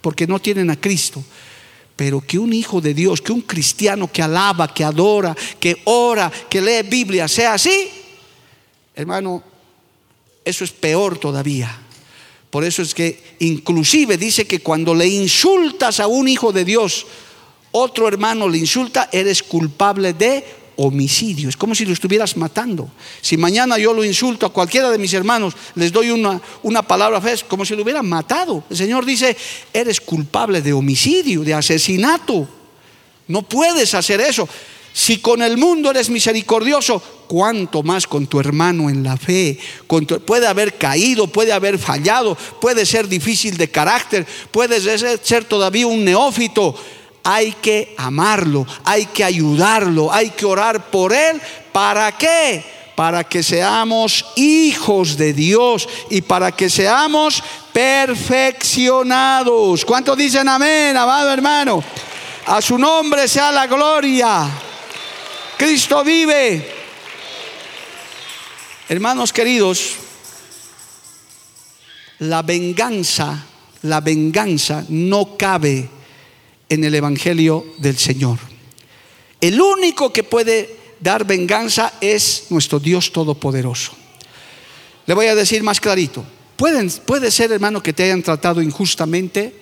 porque no tienen a Cristo. Pero que un hijo de Dios, que un cristiano que alaba, que adora, que ora, que lee Biblia, sea así, hermano, eso es peor todavía. Por eso es que inclusive dice que cuando le insultas a un hijo de Dios, otro hermano le insulta, eres culpable de homicidio. Es como si lo estuvieras matando. Si mañana yo lo insulto a cualquiera de mis hermanos, les doy una, una palabra fe, como si lo hubieran matado. El Señor dice, eres culpable de homicidio, de asesinato. No puedes hacer eso. Si con el mundo eres misericordioso, ¿cuánto más con tu hermano en la fe? puede haber caído, puede haber fallado, puede ser difícil de carácter, puede ser todavía un neófito, hay que amarlo, hay que ayudarlo, hay que orar por él. ¿Para qué? Para que seamos hijos de Dios y para que seamos perfeccionados. ¿Cuántos dicen amén, amado hermano? A su nombre sea la gloria. Cristo vive. Hermanos queridos, la venganza, la venganza no cabe en el Evangelio del Señor. El único que puede dar venganza es nuestro Dios Todopoderoso. Le voy a decir más clarito. Puede ser, hermano, que te hayan tratado injustamente,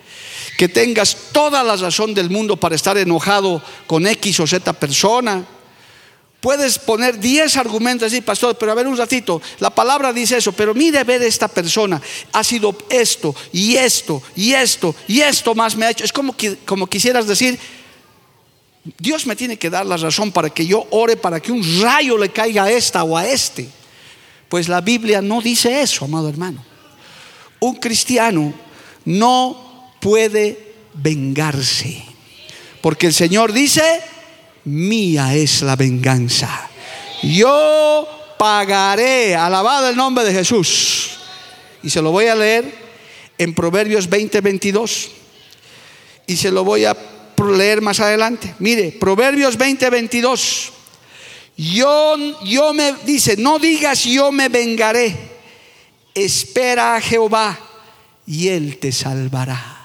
que tengas toda la razón del mundo para estar enojado con X o Z persona, Puedes poner 10 argumentos así, pastor, pero a ver un ratito, la palabra dice eso, pero mire ver esta persona, ha sido esto y esto y esto y esto más me ha hecho. Es como, que, como quisieras decir, Dios me tiene que dar la razón para que yo ore para que un rayo le caiga a esta o a este. Pues la Biblia no dice eso, amado hermano. Un cristiano no puede vengarse, porque el Señor dice, mía es la venganza. Yo pagaré, alabado el nombre de Jesús. Y se lo voy a leer en Proverbios 20, 22. Y se lo voy a leer más adelante. Mire, Proverbios 20, 22. Yo, yo me dice, no digas yo me vengaré. Espera a Jehová y él te salvará.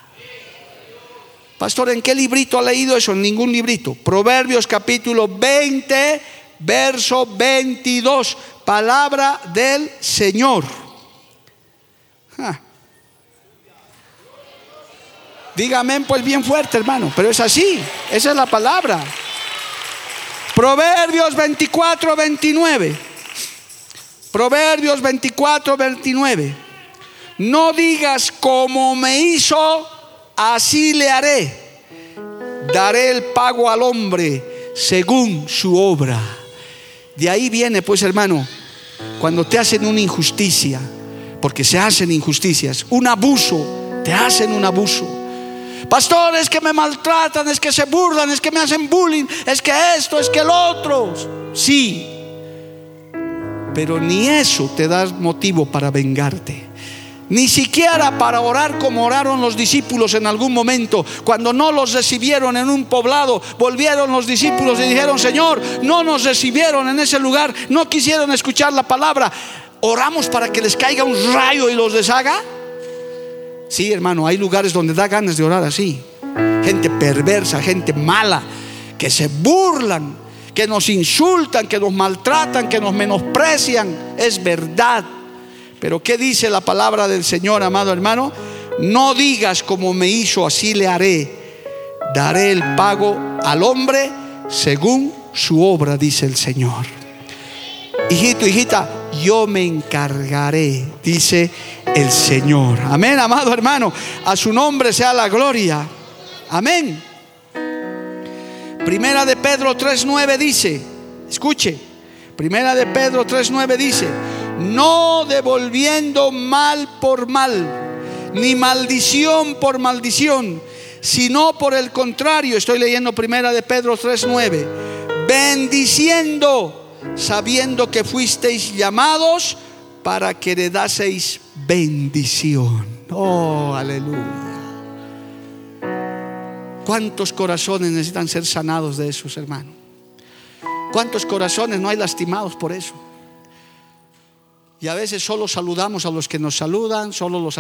Pastor, ¿en qué librito ha leído eso? En ningún librito. Proverbios capítulo 20, verso 22. Palabra del Señor. Dígame pues bien fuerte, hermano. Pero es así. Esa es la palabra. Proverbios 24, 29. Proverbios 24, 29. No digas como me hizo así le haré. Daré el pago al hombre según su obra. De ahí viene, pues hermano, cuando te hacen una injusticia, porque se hacen injusticias, un abuso, te hacen un abuso. Pastores que me maltratan, es que se burlan, es que me hacen bullying, es que esto, es que el otro. Sí, pero ni eso te da motivo para vengarte ni siquiera para orar como oraron los discípulos en algún momento. Cuando no los recibieron en un poblado, volvieron los discípulos y dijeron, Señor, no nos recibieron en ese lugar, no quisieron escuchar la palabra. ¿Oramos para que les caiga un rayo y los deshaga? Sí, hermano, hay lugares donde da ganas de orar así. Gente perversa, gente mala, que se burlan, que nos insultan, que nos maltratan, que nos menosprecian. Es verdad. Pero ¿qué dice la palabra del Señor, amado hermano? No digas como me hizo, así le haré. Daré el pago al hombre según su obra, dice el Señor. Hijito, hijita, yo me encargaré, dice el Señor. Amén, amado hermano. A su nombre sea la gloria. Amén. Primera de Pedro 3.9 dice, escuche, Primera de Pedro 3.9 dice, no devolviendo mal por mal, ni maldición por maldición, sino por el contrario, estoy leyendo primera de Pedro 3:9, bendiciendo, sabiendo que fuisteis llamados para que heredaseis bendición. Oh, aleluya. ¿Cuántos corazones necesitan ser sanados de esos, hermano? ¿Cuántos corazones no hay lastimados por eso? Y a veces solo saludamos a los que nos saludan, solo los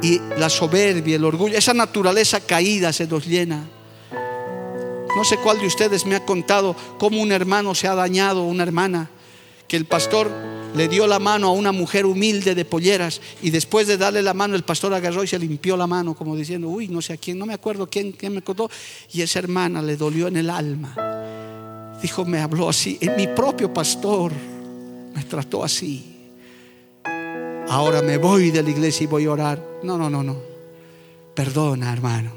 y la soberbia, el orgullo, esa naturaleza caída se nos llena. No sé cuál de ustedes me ha contado cómo un hermano se ha dañado, una hermana, que el pastor le dio la mano a una mujer humilde de polleras y después de darle la mano el pastor agarró y se limpió la mano como diciendo, uy, no sé a quién, no me acuerdo quién, me contó. Y esa hermana le dolió en el alma. Dijo, me habló así, mi propio pastor me trató así. Ahora me voy de la iglesia y voy a orar. No, no, no, no. Perdona, hermano.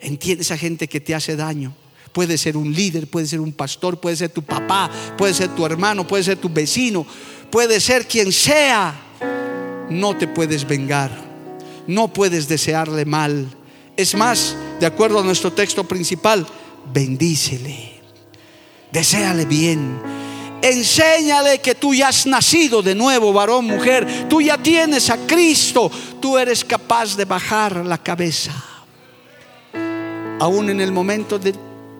Entiende esa gente que te hace daño. Puede ser un líder, puede ser un pastor, puede ser tu papá, puede ser tu hermano, puede ser tu vecino, puede ser quien sea. No te puedes vengar, no puedes desearle mal. Es más, de acuerdo a nuestro texto principal, bendícele, deséale bien. Enséñale que tú ya has nacido de nuevo, varón, mujer. Tú ya tienes a Cristo. Tú eres capaz de bajar la cabeza. Aún en el momento de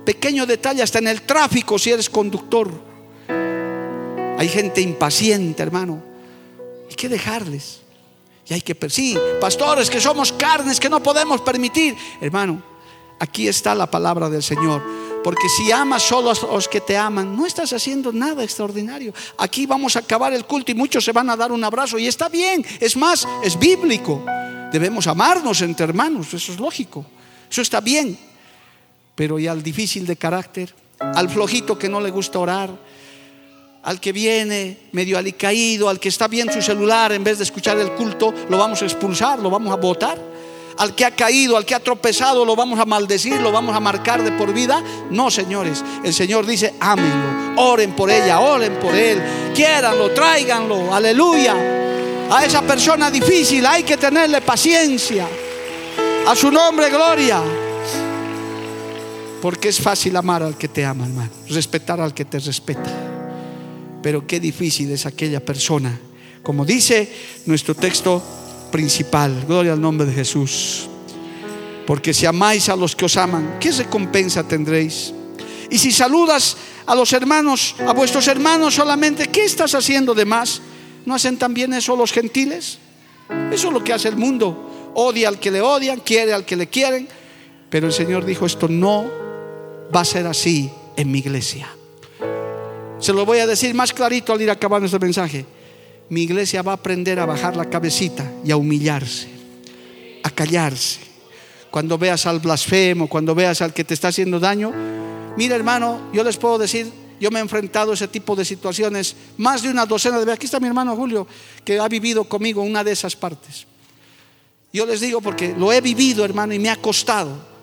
pequeño detalle, hasta en el tráfico si eres conductor. Hay gente impaciente, hermano. Hay que dejarles. Y hay que, sí, pastores que somos carnes que no podemos permitir. Hermano, aquí está la palabra del Señor. Porque si amas solo a los que te aman, no estás haciendo nada extraordinario. Aquí vamos a acabar el culto y muchos se van a dar un abrazo. Y está bien, es más, es bíblico. Debemos amarnos entre hermanos, eso es lógico. Eso está bien pero y al difícil de carácter, al flojito que no le gusta orar, al que viene medio alicaído, al que está bien su celular en vez de escuchar el culto, lo vamos a expulsar, lo vamos a votar. Al que ha caído, al que ha tropezado, lo vamos a maldecir, lo vamos a marcar de por vida. No, señores. El Señor dice, ámenlo, oren por ella, oren por él, quiéranlo, tráiganlo, aleluya. A esa persona difícil hay que tenerle paciencia. A su nombre, gloria. Porque es fácil amar al que te ama, hermano. Respetar al que te respeta. Pero qué difícil es aquella persona. Como dice nuestro texto principal. Gloria al nombre de Jesús. Porque si amáis a los que os aman, ¿qué recompensa tendréis? Y si saludas a los hermanos, a vuestros hermanos solamente, ¿qué estás haciendo de más? ¿No hacen también eso los gentiles? Eso es lo que hace el mundo. Odia al que le odian, quiere al que le quieren. Pero el Señor dijo, esto no va a ser así en mi iglesia. Se lo voy a decir más clarito al ir acabando este mensaje. Mi iglesia va a aprender a bajar la cabecita y a humillarse, a callarse. Cuando veas al blasfemo, cuando veas al que te está haciendo daño, mira hermano, yo les puedo decir, yo me he enfrentado a ese tipo de situaciones más de una docena de veces. Aquí está mi hermano Julio, que ha vivido conmigo una de esas partes. Yo les digo porque lo he vivido, hermano, y me ha costado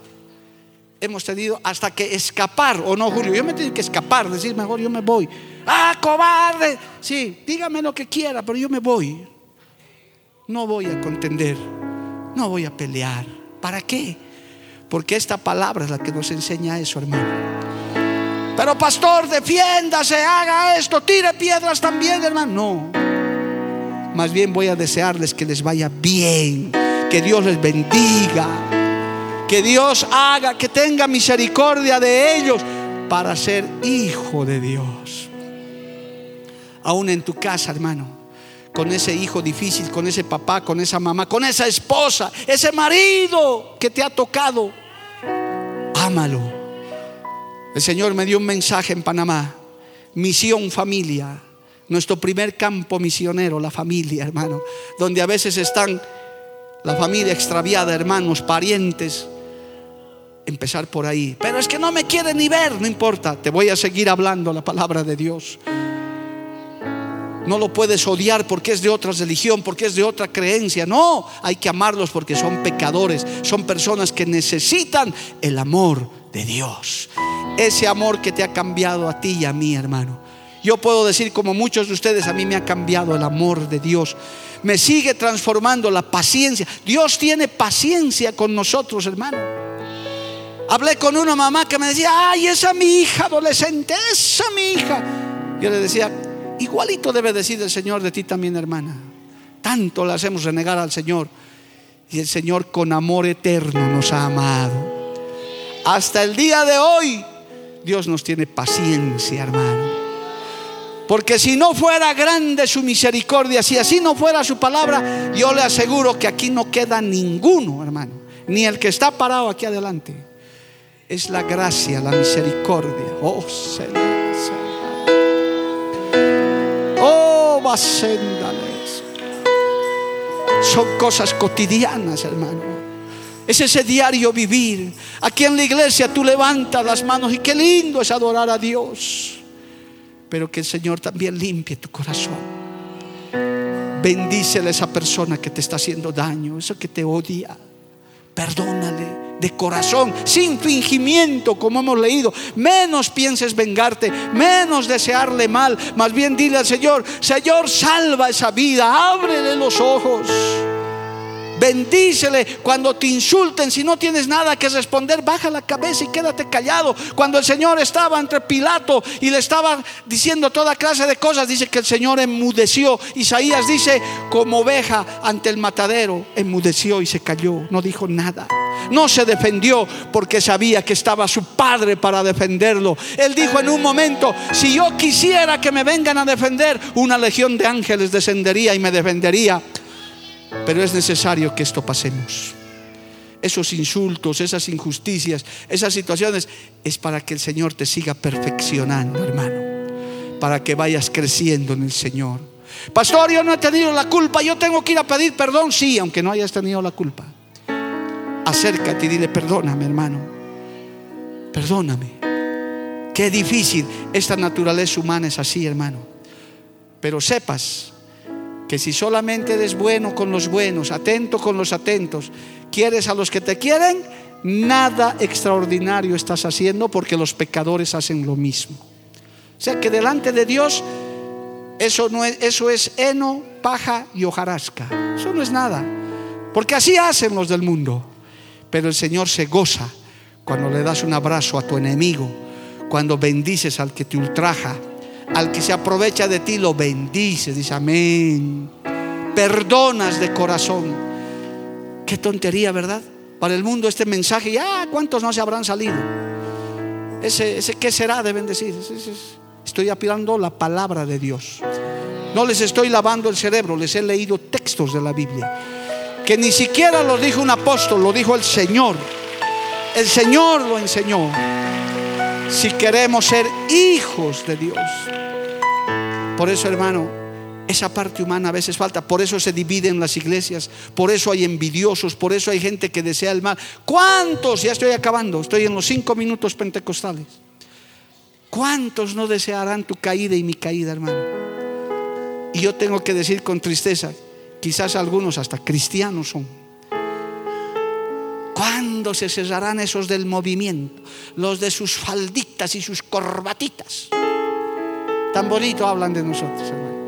hemos tenido hasta que escapar, o no, Julio, yo me tengo que escapar, decir mejor yo me voy. Ah, cobarde. Sí, dígame lo que quiera, pero yo me voy. No voy a contender, no voy a pelear. ¿Para qué? Porque esta palabra es la que nos enseña eso, hermano. Pero pastor, defiéndase, haga esto, tire piedras también, hermano. No. Más bien voy a desearles que les vaya bien, que Dios les bendiga que Dios haga, que tenga misericordia de ellos para ser hijo de Dios. Aún en tu casa, hermano, con ese hijo difícil, con ese papá, con esa mamá, con esa esposa, ese marido que te ha tocado, ámalo. El Señor me dio un mensaje en Panamá, misión familia, nuestro primer campo misionero, la familia, hermano, donde a veces están la familia extraviada, hermanos, parientes, empezar por ahí. Pero es que no me quiere ni ver, no importa, te voy a seguir hablando la palabra de Dios. No lo puedes odiar porque es de otra religión, porque es de otra creencia. No, hay que amarlos porque son pecadores, son personas que necesitan el amor de Dios. Ese amor que te ha cambiado a ti y a mí, hermano. Yo puedo decir como muchos de ustedes, a mí me ha cambiado el amor de Dios. Me sigue transformando la paciencia. Dios tiene paciencia con nosotros, hermano. Hablé con una mamá que me decía, ay, esa mi hija adolescente, esa mi hija. Yo le decía, igualito debe decir el Señor de ti también, hermana. Tanto le hacemos renegar al Señor. Y el Señor con amor eterno nos ha amado. hasta el día de hoy, Dios nos tiene paciencia, hermano. Porque si no fuera grande su misericordia, si así no fuera su palabra, yo le aseguro que aquí no queda ninguno, hermano, ni el que está parado aquí adelante. Es la gracia, la misericordia. Oh, Señor. Son cosas cotidianas, hermano. Es ese diario vivir. Aquí en la iglesia tú levantas las manos y qué lindo es adorar a Dios. Pero que el Señor también limpie tu corazón. Bendícele a esa persona que te está haciendo daño, eso que te odia. Perdónale de corazón, sin fingimiento, como hemos leído. Menos pienses vengarte, menos desearle mal. Más bien dile al Señor, Señor, salva esa vida, ábrele los ojos. Bendícele cuando te insulten. Si no tienes nada que responder, baja la cabeza y quédate callado. Cuando el Señor estaba entre Pilato y le estaba diciendo toda clase de cosas, dice que el Señor enmudeció. Isaías dice, como oveja ante el matadero, enmudeció y se calló. No dijo nada. No se defendió porque sabía que estaba su padre para defenderlo. Él dijo en un momento, si yo quisiera que me vengan a defender, una legión de ángeles descendería y me defendería. Pero es necesario que esto pasemos. Esos insultos, esas injusticias, esas situaciones, es para que el Señor te siga perfeccionando, hermano. Para que vayas creciendo en el Señor. Pastor, yo no he tenido la culpa, yo tengo que ir a pedir perdón. Sí, aunque no hayas tenido la culpa. Acércate y dile, perdóname, hermano. Perdóname. Qué difícil. Esta naturaleza humana es así, hermano. Pero sepas que si solamente eres bueno con los buenos, atento con los atentos, quieres a los que te quieren, nada extraordinario estás haciendo porque los pecadores hacen lo mismo. O sea que delante de Dios eso no es eso es heno, paja y hojarasca. Eso no es nada. Porque así hacen los del mundo. Pero el Señor se goza cuando le das un abrazo a tu enemigo, cuando bendices al que te ultraja, al que se aprovecha de ti lo bendice, dice amén. Perdonas de corazón. Qué tontería, ¿verdad? Para el mundo este mensaje, ya cuántos no se habrán salido. Ese, ese ¿qué será? Deben decir. Estoy apilando la palabra de Dios. No les estoy lavando el cerebro, les he leído textos de la Biblia. Que ni siquiera lo dijo un apóstol, lo dijo el Señor. El Señor lo enseñó si queremos ser hijos de Dios. Por eso, hermano, esa parte humana a veces falta. Por eso se dividen las iglesias. Por eso hay envidiosos. Por eso hay gente que desea el mal. ¿Cuántos? Ya estoy acabando. Estoy en los cinco minutos pentecostales. ¿Cuántos no desearán tu caída y mi caída, hermano? Y yo tengo que decir con tristeza, quizás algunos hasta cristianos son ¿Cuándo se cesarán esos del movimiento? Los de sus falditas y sus corbatitas. Tan bonito hablan de nosotros, hermano.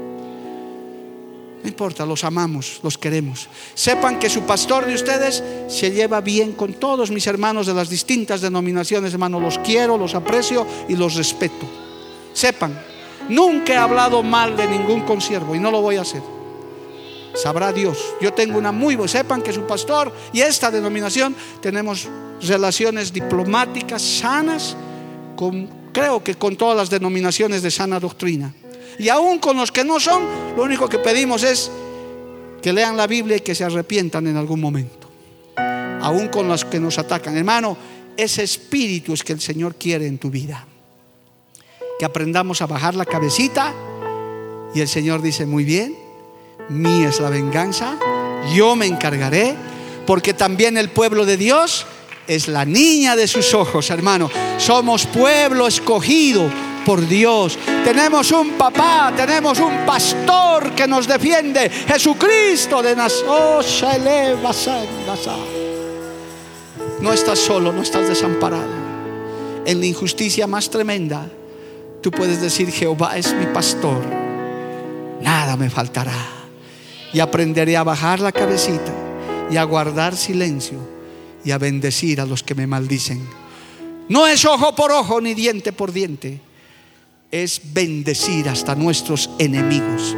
No importa, los amamos, los queremos. Sepan que su pastor de ustedes se lleva bien con todos mis hermanos de las distintas denominaciones, hermano. Los quiero, los aprecio y los respeto. Sepan, nunca he hablado mal de ningún consiervo y no lo voy a hacer sabrá Dios. Yo tengo una muy buena, sepan que su pastor y esta denominación tenemos relaciones diplomáticas sanas, con, creo que con todas las denominaciones de sana doctrina. Y aún con los que no son, lo único que pedimos es que lean la Biblia y que se arrepientan en algún momento. Aún con los que nos atacan. Hermano, ese espíritu es que el Señor quiere en tu vida. Que aprendamos a bajar la cabecita y el Señor dice, muy bien, mía es la venganza, yo me encargaré, porque también el pueblo de Dios es la niña de sus ojos, hermano. Somos pueblo escogido por Dios. Tenemos un papá, tenemos un pastor que nos defiende, Jesucristo de Nazaret. No estás solo, no estás desamparado. En la injusticia más tremenda, tú puedes decir, Jehová es mi pastor, nada me faltará y aprenderé a bajar la cabecita y a guardar silencio y a bendecir a los que me maldicen. No es ojo por ojo ni diente por diente, es bendecir hasta nuestros enemigos.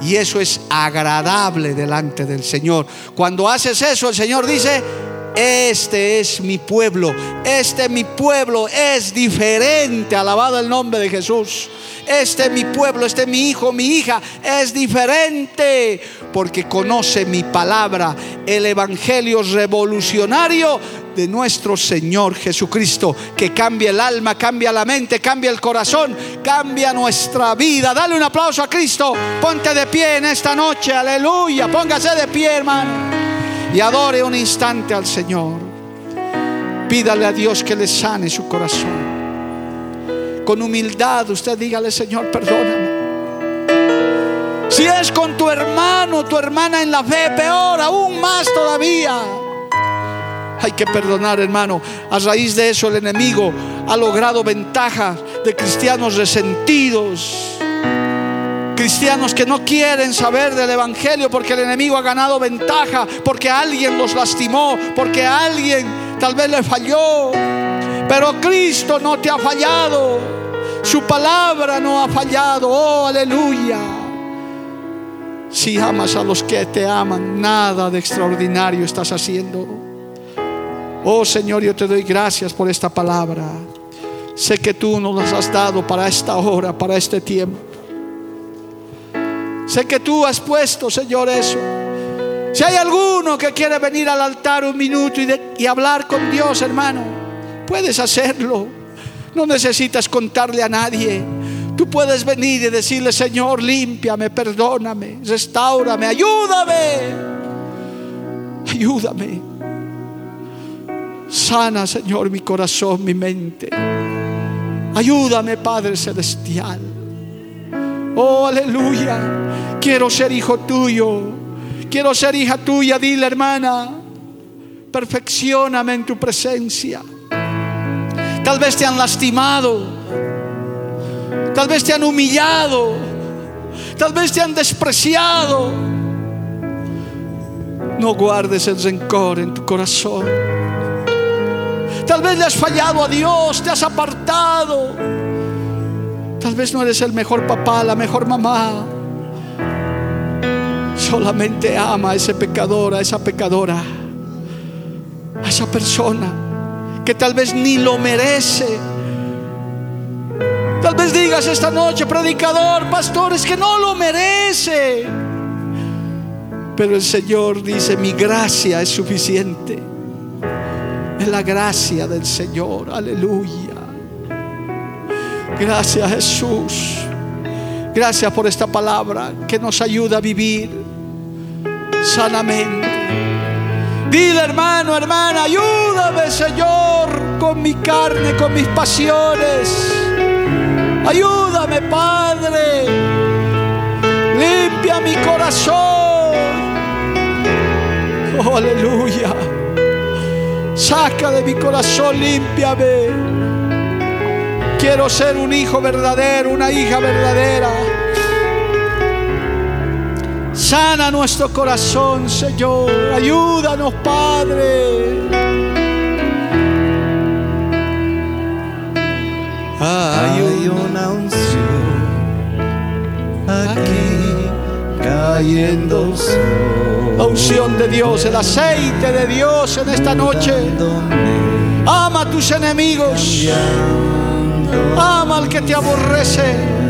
Y eso es agradable delante del Señor. Cuando haces eso, el Señor dice, Este es mi pueblo, este mi pueblo es diferente, alabado el nombre de Jesús. Este es mi pueblo, este es mi hijo, mi hija, es diferente. Porque conoce mi palabra, el evangelio revolucionario de nuestro Señor Jesucristo, que cambia el alma, cambia la mente, cambia el corazón, cambia nuestra vida. Dale un aplauso a Cristo, ponte de pie en esta noche, aleluya, póngase de pie, hermano, y adore un instante al Señor. Pídale a Dios que le sane su corazón. Con humildad usted dígale, Señor, perdóname. Si es con tu hermano, tu hermana en la fe, peor, aún más todavía. Hay que perdonar, hermano. A raíz de eso el enemigo ha logrado ventaja de cristianos resentidos. Cristianos que no quieren saber del Evangelio porque el enemigo ha ganado ventaja, porque alguien los lastimó, porque alguien tal vez le falló. Pero Cristo no te ha fallado. Su palabra no ha fallado. Oh, aleluya. Si amas a los que te aman, nada de extraordinario estás haciendo. Oh Señor, yo te doy gracias por esta palabra. Sé que tú nos las has dado para esta hora, para este tiempo. Sé que tú has puesto, Señor, eso. Si hay alguno que quiere venir al altar un minuto y, hablar con Dios, hermano, puedes hacerlo. No necesitas contarle a nadie. Tú puedes venir y decirle, Señor, límpiame, perdóname, restaurame, ayúdame. Ayúdame. Sana, Señor, mi corazón, mi mente. Ayúdame, Padre Celestial. Oh, aleluya. Quiero ser hijo tuyo. Quiero ser hija tuya. Dile, hermana. Perfeccioname en tu presencia. Tal vez te han lastimado. Tal vez te han humillado. Tal vez te han despreciado. No guardes el rencor en tu corazón. Tal vez le has fallado a Dios, te has apartado. Tal vez no eres el mejor papá, la mejor mamá. Solamente ama a ese pecador, a esa pecadora, a esa persona que tal vez ni lo merece. Tal vez digas esta noche, predicador, pastores, que no lo merece. Pero el Señor dice, mi gracia es suficiente. Es la gracia del Señor. Aleluya. Gracias Jesús. Gracias por esta palabra que nos ayuda a vivir sanamente. Dile hermano, hermana, ayúdame Señor con mi carne, con mis pasiones. Ayúdame Padre. Limpia mi corazón. Oh, aleluya. Saca de mi corazón, límpiame. Quiero ser un hijo verdadero, una hija verdadera. Sana nuestro corazón, Señor. Ayúdanos, Padre. Hay una unción aquí cayendo la unción de Dios, el aceite de Dios en esta noche. Ama a tus enemigos. Ama al que te aborrece.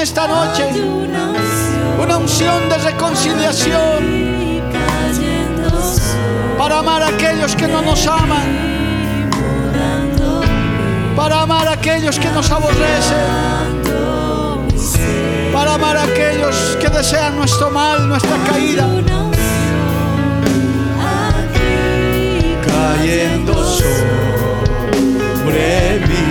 esta noche. Una unción de reconciliación para amar a aquellos que no nos aman. para amar a aquellos que nos aborrecen, para amar a aquellos que desean nuestro mal, nuestra caída. Cayendo sobre mí,